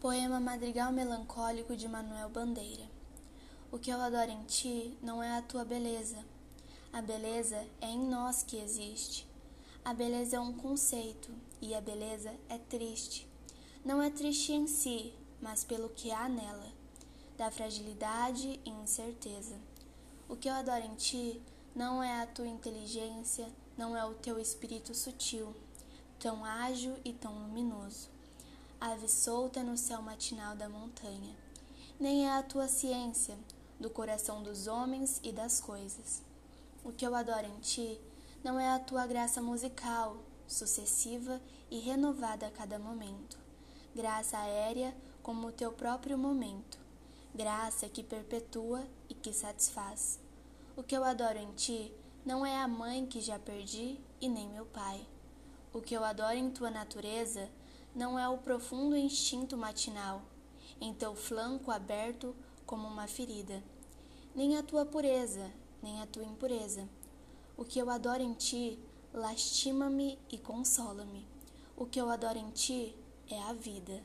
Poema Madrigal Melancólico de Manuel Bandeira. O que eu adoro em ti não é a tua beleza. A beleza é em nós que existe. A beleza é um conceito e a beleza é triste. Não é triste em si, mas pelo que há nela, da fragilidade e incerteza. O que eu adoro em ti não é a tua inteligência, não é o teu espírito sutil, tão ágil e tão luminoso ave solta no céu matinal da montanha, nem é a tua ciência, do coração dos homens e das coisas. O que eu adoro em ti não é a tua graça musical, sucessiva e renovada a cada momento, graça aérea como o teu próprio momento, graça que perpetua e que satisfaz. O que eu adoro em ti não é a mãe que já perdi e nem meu pai. O que eu adoro em tua natureza não é o profundo instinto matinal, em teu flanco aberto como uma ferida, nem a tua pureza, nem a tua impureza. O que eu adoro em ti lastima-me e consola-me. O que eu adoro em ti é a vida.